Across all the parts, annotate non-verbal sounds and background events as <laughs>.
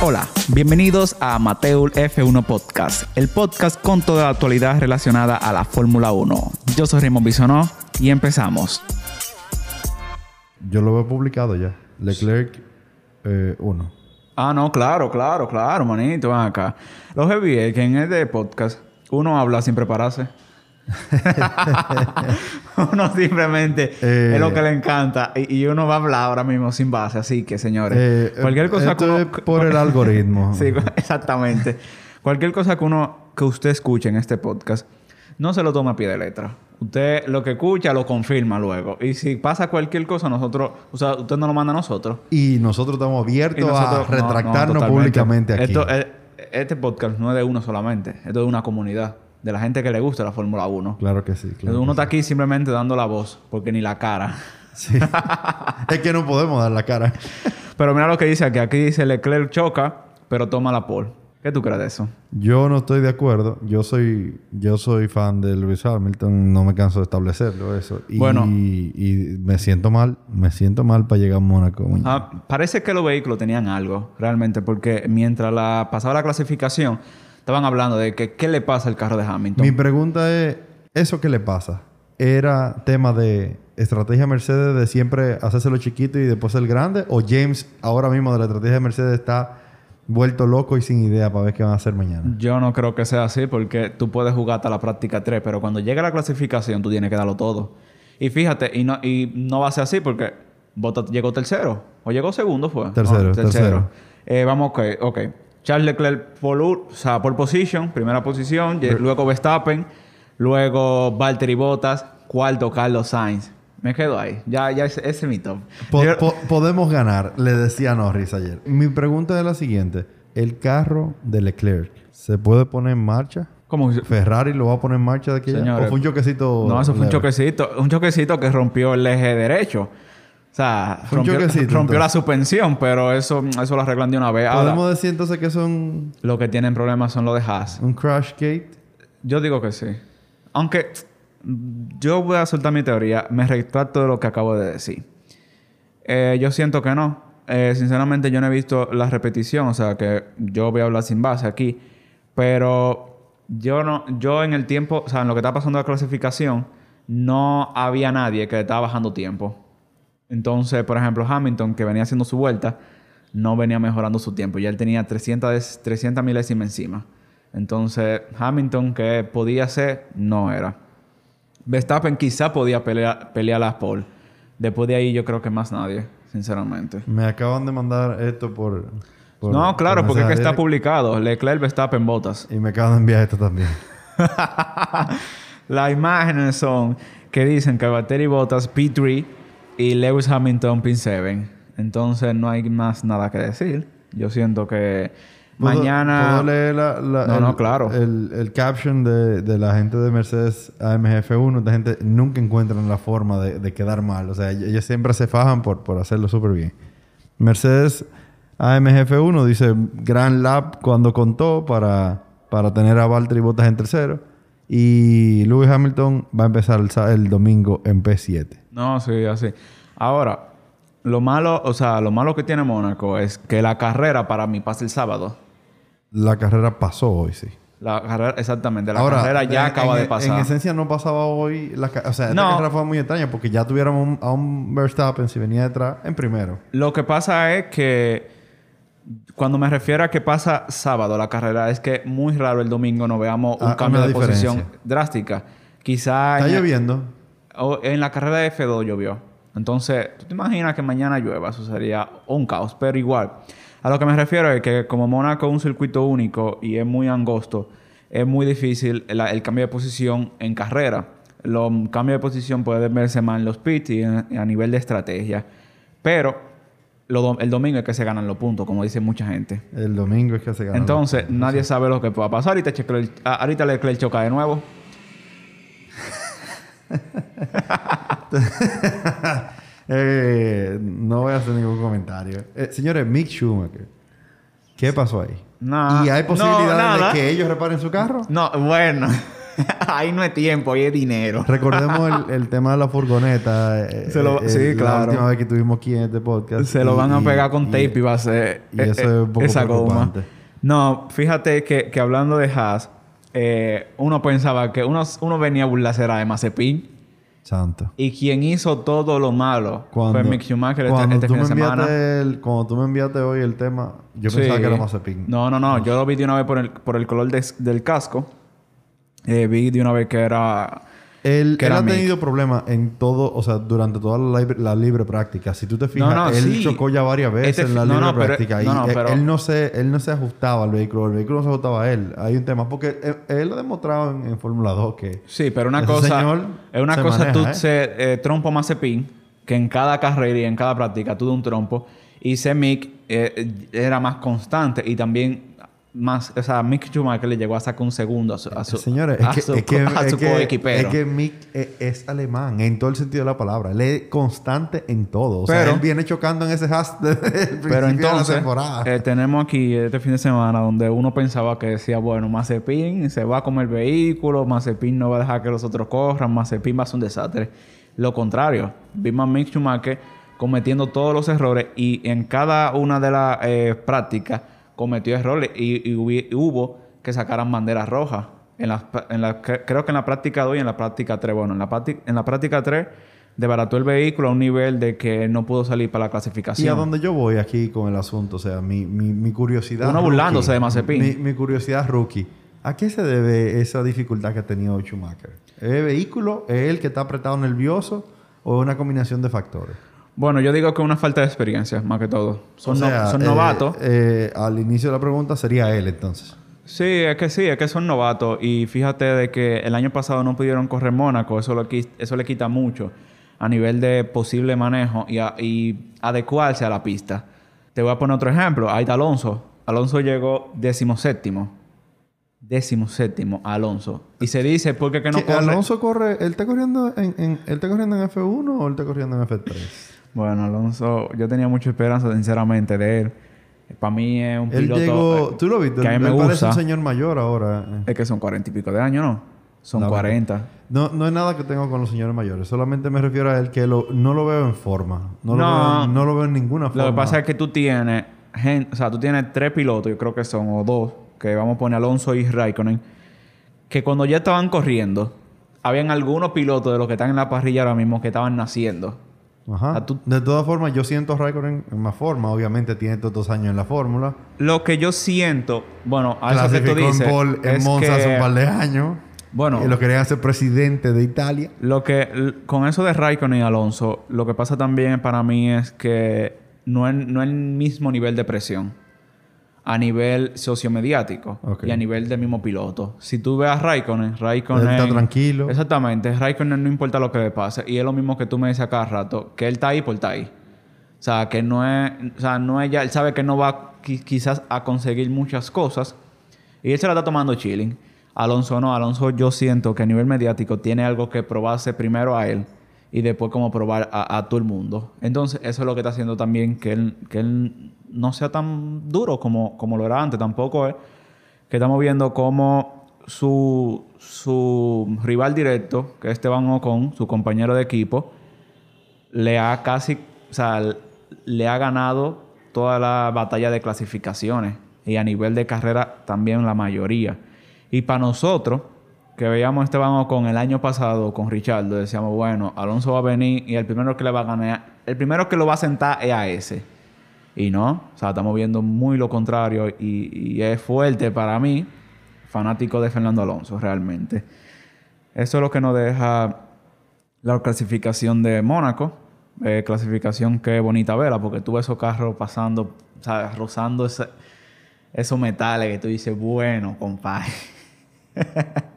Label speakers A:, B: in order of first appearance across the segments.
A: Hola, bienvenidos a Mateul F1 Podcast, el podcast con toda la actualidad relacionada a la Fórmula 1. Yo soy Raymond Bisonó y empezamos.
B: Yo lo veo publicado ya. Leclerc 1.
A: Ah, no, claro, claro, claro, manito, ven acá. Los es que en este podcast uno habla sin prepararse. <laughs> uno simplemente
B: Eh.
A: es lo que le encanta y, y uno va a hablar ahora mismo sin base. Así que, señores,
B: Eh,
A: cualquier cosa
B: esto
A: que uno-
B: es por el <laughs> algoritmo.
A: Sí, exactamente. Cualquier cosa que uno que usted escuche en este podcast, no se lo tome a pie de letra. Usted lo que escucha lo confirma luego. Y si pasa cualquier cosa, nosotros, o sea, usted nos lo manda a nosotros.
B: Y nosotros estamos abiertos
A: nosotros,
B: a
A: no, no,
B: retractarnos públicamente aquí.
A: Esto, eh, este podcast no es de uno solamente, es de una comunidad, de la gente que le gusta la Fórmula 1.
B: Claro que sí. claro
A: uno está aquí simplemente dando la voz, porque ni la cara.
B: sí. <laughs> Es que no podemos dar la cara.
A: Pero mira lo que dice aquí. Aquí dice Leclerc choca, pero toma la pole. ¿Qué tú crees de eso?
B: Yo no estoy de acuerdo. Yo soy, yo soy fan de Lewis Hamilton. No me canso de establecerlo eso. Y,
A: Bueno.
B: y me siento mal. Me siento mal para llegar a Mónaco.
A: Ah, parece que los vehículos tenían algo, realmente, porque mientras la, pasaba la clasificación, estaban hablando de que qué le pasa al carro de Hamilton.
B: Mi pregunta es, ¿eso qué le pasa? ¿Era tema de estrategia Mercedes de siempre hacérselo chiquito y después el grande? ¿O James ahora mismo de la estrategia de Mercedes está vuelto loco y sin idea para ver qué van a hacer mañana?
A: Yo no creo que sea así, porque tú puedes jugar hasta la práctica 3, pero cuando llegue la clasificación, tú tienes que darlo todo. Y fíjate, y no, y no va a ser así porque Bottas llegó tercero, o llegó segundo, fue.
B: Tercero, tercero.
A: Eh, vamos, ok, ok. Charles Leclerc, por, o sea, por position, primera posición, luego Verstappen, luego Valtteri Bottas, cuarto Carlos Sainz. Me quedo ahí. Ya, ya ese, ese es mi top.
B: Po-
A: Yo-
B: po- podemos ganar, le decía Norris ayer. Mi pregunta es la siguiente. ¿El carro de Leclerc se puede poner en marcha?
A: ¿Cómo se-
B: ¿Ferrari lo va a poner en marcha de aquí a allá?
A: Señores,
B: ¿O fue un choquecito?
A: No, eso fue un choquecito. Un choquecito que rompió el eje derecho. O sea,
B: un
A: rompió, la suspensión, pero eso, eso lo arreglan de una vez. Ahora,
B: ¿Podemos decir entonces que son
A: lo que tienen problemas son los de Haas.
B: un crash gate?
A: Yo digo que sí. Aunque yo voy a soltar mi teoría, me retracto de lo que acabo de decir. Eh, yo siento que no. Eh, sinceramente, yo no he visto la repetición, o sea que yo voy a hablar sin base aquí. Pero yo no, yo en el tiempo, o sea, en lo que está pasando la clasificación, no había nadie que estaba bajando tiempo. Entonces, por ejemplo, Hamilton, que venía haciendo su vuelta, no venía mejorando su tiempo. Ya él tenía 300, des- 300 milésimas encima. Entonces, Hamilton, que podía ser, no era. Verstappen quizá podía pelear, pelear las pole. Después de ahí, yo creo que más nadie, sinceramente.
B: Me acaban de mandar esto por... por-
A: no, claro,
B: por
A: porque es que está publicado. Leclerc, Verstappen, Botas.
B: Y me acaban de enviar esto también. <laughs>
A: Las imágenes son que dicen que Valtteri Bottas P3 y Lewis Hamilton P7. Entonces no hay más nada que decir. Yo siento que
B: ¿Puedo-
A: mañana...
B: ¿Puedo leer la, la-
A: No,
B: el,
A: no, claro.
B: El, el caption de, de la gente de Mercedes AMGF1. Esta gente nunca encuentran la forma de, de quedar mal. O sea, ellos siempre se fajan por, por hacerlo súper bien. Mercedes AMGF1 dice... Gran lap cuando contó para, para tener a Valtteri Bottas en tercero. Y Lewis Hamilton va a empezar el, domingo en P7.
A: No, sí, así. Ahora, lo malo, o sea, lo malo que tiene Mónaco es que la carrera para mí pasa el sábado.
B: La carrera pasó hoy, sí.
A: La carrera, exactamente, la carrera ya
B: en-
A: acaba
B: en-
A: de pasar.
B: En esencia no pasaba hoy. La, o sea, esta
A: No.
B: carrera fue muy extraña porque ya tuviéramos un- a un Verstappen si venía detrás en primero.
A: Lo que pasa es que cuando me refiero a que pasa sábado la carrera, es que muy raro el domingo no veamos un
B: Ah,
A: cambio de posición drástica. Quizá
B: Está
A: en,
B: lloviendo.
A: o en la carrera de F2 llovió. Entonces, ¿tú te imaginas que mañana llueva? Eso sería un caos, pero igual. A lo que me refiero es que como Mónaco es un circuito único y es muy angosto, es muy difícil el cambio de posición en carrera. Los cambios de posición pueden verse más en los pits y en- a nivel de estrategia. Pero lo el domingo es que se ganan los puntos, como dice mucha gente.
B: El domingo es que se ganó.
A: Entonces, nadie sabe lo que pueda pasar. Ahorita, Leclerc- ah, ahorita Leclerc choca de nuevo. <laughs>
B: Eh, no voy a hacer ningún comentario. Eh, señores, Mick Schumacher. ¿Qué pasó ahí?
A: Nah.
B: ¿Y hay
A: No,
B: posibilidades
A: nada.
B: de que ellos reparen su carro?
A: No, bueno. <laughs> ahí no es tiempo, ahí es dinero.
B: Recordemos el, el <laughs> tema de la furgoneta. eh,
A: Se lo-
B: eh,
A: sí,
B: La
A: claro.
B: última vez que tuvimos aquí en este podcast.
A: Se lo
B: Y-
A: van a pegar con
B: y-
A: tape y va a ser
B: y eso
A: eh,
B: es un poco
A: esa goma. No, fíjate que, que hablando de Haas, eh, uno pensaba que uno, uno venía a burlarse de Mazepin.
B: Santo.
A: Y quien hizo todo lo malo
B: Cuando,
A: fue Mick Schumacher este,
B: cuando
A: este fin de semana.
B: el- cuando tú me enviaste hoy el tema, yo pensaba que era Mazepin.
A: No, no, no. Yo lo vi de una vez por el, por el color de- del casco. Eh, vi de una vez que era...
B: Él,
A: que
B: él
A: era
B: ha
A: Mick.
B: tenido problemas en todo, o sea, durante toda la libre, la libre práctica. Si tú te fijas,
A: no,
B: él
A: sí.
B: chocó ya varias veces
A: Este-
B: en la
A: no,
B: libre
A: no, pero-
B: práctica. y
A: no, no,
B: él,
A: pero-
B: él no se, él no se ajustaba al vehículo, el vehículo no se ajustaba a él. Hay un tema, porque él, él lo ha demostrado en, en Fórmula 2 que
A: Sí, pero una cosa...
B: señor
A: Es una
B: se
A: cosa
B: maneja,
A: tú
B: ¿eh?
A: ser eh, trompo Mazepin, que en cada carrera y en cada práctica tú de un trompo. Y ese Mick eh, era más constante y también más... O sea, Mick Schumacher le llegó a sacar un segundo a su... A su
B: Señores,
A: a
B: es que,
A: su,
B: es que,
A: a
B: es
A: su
B: que-
A: coequipero.
B: es que Mick es, es alemán en todo el sentido de la palabra. Él es constante en todo. O sea,
A: Pero-
B: él viene chocando en ese <laughs> principio
A: Pero
B: de la
A: entonces,
B: temporada.
A: eh, tenemos aquí este fin de semana donde uno pensaba que decía, bueno, Mazepin se va a comer el vehículo, Mazepin no va a dejar que los otros corran, Mazepin va a ser un desastre. Lo contrario, vimos a Mick Schumacher cometiendo todos los errores y en cada una de las eh, prácticas cometió errores y, hubo que sacaran banderas rojas. En la, en la- cre- creo que en la práctica 2 y en la práctica 3. Bueno, en la, práctica- en la práctica 3 desbarató el vehículo a un nivel de que no pudo salir para la clasificación.
B: Y a donde yo voy aquí con el asunto, o sea, mi, mi, mi curiosidad.
A: Uno burlándose de Mazepin.
B: Mi, mi curiosidad rookie. ¿A qué se debe esa dificultad que ha tenido Schumacher? ¿Es el vehículo? ¿Es él que está apretado nervioso? ¿O es una combinación de factores?
A: Bueno, yo digo que una falta de experiencia, más que todo. Son,
B: O
A: no-
B: sea,
A: son
B: eh,
A: novatos.
B: eh, al inicio de la pregunta sería él, entonces.
A: Sí, es que sí, es que son novatos. Y fíjate de que el año pasado no pudieron correr Mónaco. Eso, lo, eso le quita mucho a nivel de posible manejo y, a- y adecuarse a la pista. Te voy a poner otro ejemplo. Ahí está Alonso. Alonso llegó decimoséptimo. Decimoséptimo, Alonso. Y se dice, ¿por qué que no
B: ¿Qué,
A: corre?
B: Alonso corre... ¿Él está corriendo en, en- ¿Él está corriendo en F1 o él está corriendo en F3?
A: Bueno, Alonso, yo tenía mucha esperanza, sinceramente, de él. Para mí es un
B: Él
A: piloto
B: llegó...
A: eh,
B: ¿Tú lo viste?
A: que a mí me
B: parece
A: gusta.
B: un señor mayor ahora.
A: Es que son cuarenta y pico de años, ¿no? Son 40.
B: No, no es nada que tengo con los señores mayores. Solamente me refiero a él que lo- no lo veo en forma. No, Lo,
A: No.
B: veo, no lo veo en ninguna forma.
A: Lo que pasa es que tú tienes, o sea, tú tienes tres pilotos, yo creo que son, o dos, que vamos a poner Alonso y Raikkonen, que cuando ya estaban corriendo, habían algunos pilotos de los que están en la parrilla ahora mismo que estaban naciendo.
B: Ajá.
A: Tú-
B: De todas formas, yo siento a Raikkonen en más forma. Obviamente tiene estos dos años en la fórmula.
A: Lo que yo siento, bueno, a eso que tú dices,
B: en Paul en
A: es
B: Monza hace
A: que-
B: un par de años.
A: Bueno.
B: Y lo querían hacer presidente de Italia.
A: Lo que con eso de Raikkonen y Alonso, lo que pasa también para mí es que no es, no es el mismo nivel de presión a nivel sociomediático y a nivel del mismo piloto. Si tú ves a Raikkonen, Raikkonen
B: Él está tranquilo.
A: Exactamente, Raikkonen no importa lo que le pase y es lo mismo que tú me dices cada rato, que él está ahí por estar ahí. O sea, que no es, o sea, no es ya, él sabe que no va qui- quizás a conseguir muchas cosas y él se la está tomando chilling. Alonso no, Alonso yo siento que a nivel mediático tiene algo que probarse primero a él y después como probar a, todo el mundo. Entonces eso es lo que está haciendo también que él, que él no sea tan duro como, como lo era antes. Tampoco es que estamos viendo cómo su, su rival directo, que es Esteban Ocon, su compañero de equipo, le ha casi, o sea, le ha ganado toda la batalla de clasificaciones y a nivel de carrera también la mayoría. Y para nosotros, que veíamos a Esteban Ocon el año pasado con Richardo, decíamos, bueno, Alonso va a venir y el primero que le va a ganar, el primero que lo va a sentar es a ese. Y no, o sea, estamos viendo muy lo contrario y, es fuerte para mí, fanático de Fernando Alonso, realmente. Eso es lo que nos deja la clasificación de Mónaco. Eh, clasificación que bonita vela, porque tú ves esos carros pasando, rozando esos metales que tú dices, bueno, compadre. <laughs>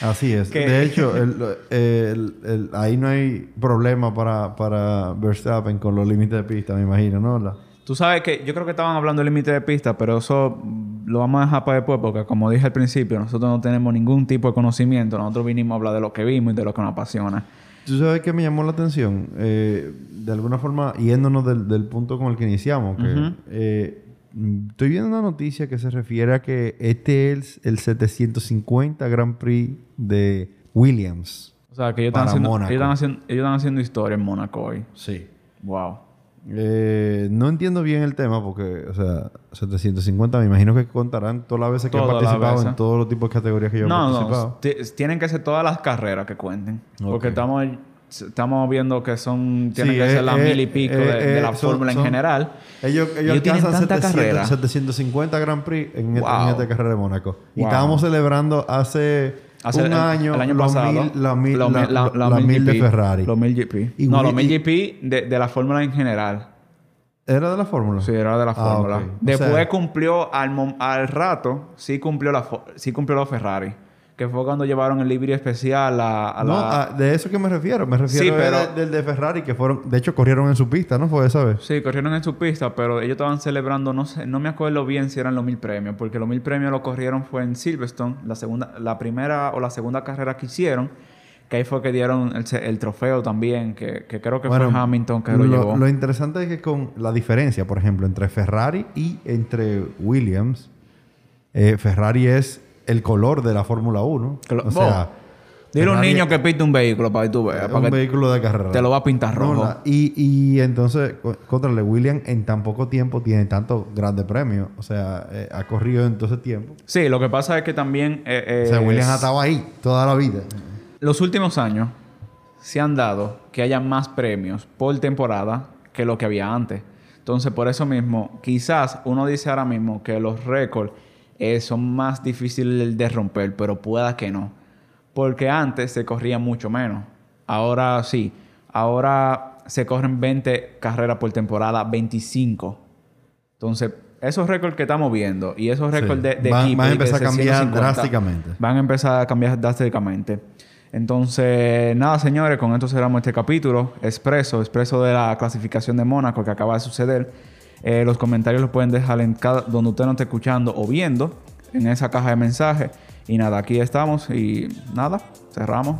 B: Así es.
A: Que-
B: De hecho, el- el- el- ahí no hay problema para, para Verstappen con los límites de pista, me imagino, ¿no? La-
A: Tú sabes que yo creo que estaban hablando del límite de pista, pero eso lo vamos a dejar para después, porque como dije al principio, nosotros no tenemos ningún tipo de conocimiento. Nosotros vinimos a hablar de lo que vimos y de lo que nos apasiona.
B: ¿Tú sabes qué me llamó la atención? Eh, de alguna forma, yéndonos del, del punto con el que iniciamos, que eh, estoy viendo una noticia que se refiere a que este es el 750 Grand Prix de Williams.
A: O sea, que ellos están, haciendo, ellos, están haciendo, ellos están haciendo historia en Mónaco hoy.
B: Sí.
A: Wow.
B: Eh, no entiendo bien el tema porque, o sea, 750 me imagino que contarán todas las veces que han
A: Todas las
B: participado en todos los tipos de categorías que yo he
A: No,
B: participado.
A: no. ti- Tienen que ser todas las carreras que cuenten. Porque estamos, estamos viendo que son... Tienen
B: Sí,
A: que
B: eh,
A: ser las
B: eh,
A: mil y pico de,
B: eh,
A: de la
B: eh, son-
A: fórmula en
B: son-
A: general.
B: Ellos, ellos,
A: Ellos tienen tanta
B: 700
A: carrera.
B: 750 Grand Prix en, este-
A: Wow.
B: en esta carrera de Mónaco. Y
A: Wow.
B: estábamos celebrando hace,
A: Hace
B: un año,
A: el año pasado,
B: mil, la mil, la,
A: mil- la-
B: la mil de Ferrari.
A: Los 1000 GP.
B: Y
A: no, los 1000
B: y-
A: GP de, de la fórmula en general.
B: ¿Era de la Fórmula?
A: Sí, era de la
B: Ah,
A: fórmula.
B: ok. O
A: Después
B: sea-
A: cumplió al, al rato, sí cumplió la sí cumplió los Ferrari. Que fue cuando llevaron el livery especial a, a
B: No,
A: la...
B: de eso que me refiero. Me refiero
A: Sí, pero-
B: de- del de Ferrari que fueron... De hecho, corrieron en su pista, ¿no? Fue esa vez.
A: Sí, corrieron en su pista, pero ellos estaban celebrando, no sé, no me acuerdo bien si eran los mil premios, porque los mil premios lo corrieron fue en Silverstone, la segunda, la primera o la segunda carrera que hicieron, que ahí fue que dieron el, el trofeo también, que, que creo que
B: Bueno,
A: fue Hamilton que lo, llevó.
B: Lo interesante es que con la diferencia, por ejemplo, entre Ferrari y entre Williams, eh, Ferrari es el color de la Fórmula 1.
A: Que lo-
B: o sea,
A: Dile a un niño que pinte un vehículo para que tú veas,
B: un vehículo de carrera.
A: te lo va a pintar
B: No,
A: rojo.
B: la- y, y entonces, co- contrale, Williams en tan poco tiempo tiene tantos grandes premios. O sea, eh, ha corrido en todo ese tiempo.
A: Sí, lo que pasa es que también... eh, eh,
B: o sea, Williams ha
A: es-
B: estado ahí toda la vida.
A: Los últimos años se han dado que haya más premios por temporada que lo que había antes. Entonces, por eso mismo, quizás uno dice ahora mismo que los récords eh, son más difíciles de romper, pero pueda que no. Porque antes se corría mucho menos. Ahora sí. Ahora se corren 20 carreras por temporada, 25. Entonces, esos récords que estamos viendo y esos récords
B: Sí.
A: de, de
B: Van-
A: equipo
B: van a empezar a cambiar
A: 650,
B: drásticamente.
A: Van a empezar a cambiar drásticamente. Entonces, nada, señores, con esto cerramos este capítulo. Expreso, expreso de la clasificación de Mónaco que acaba de suceder. Eh, los comentarios los pueden dejar en cada, donde usted no esté escuchando o viendo, en esa caja de mensajes. Y nada, aquí estamos y nada, cerramos.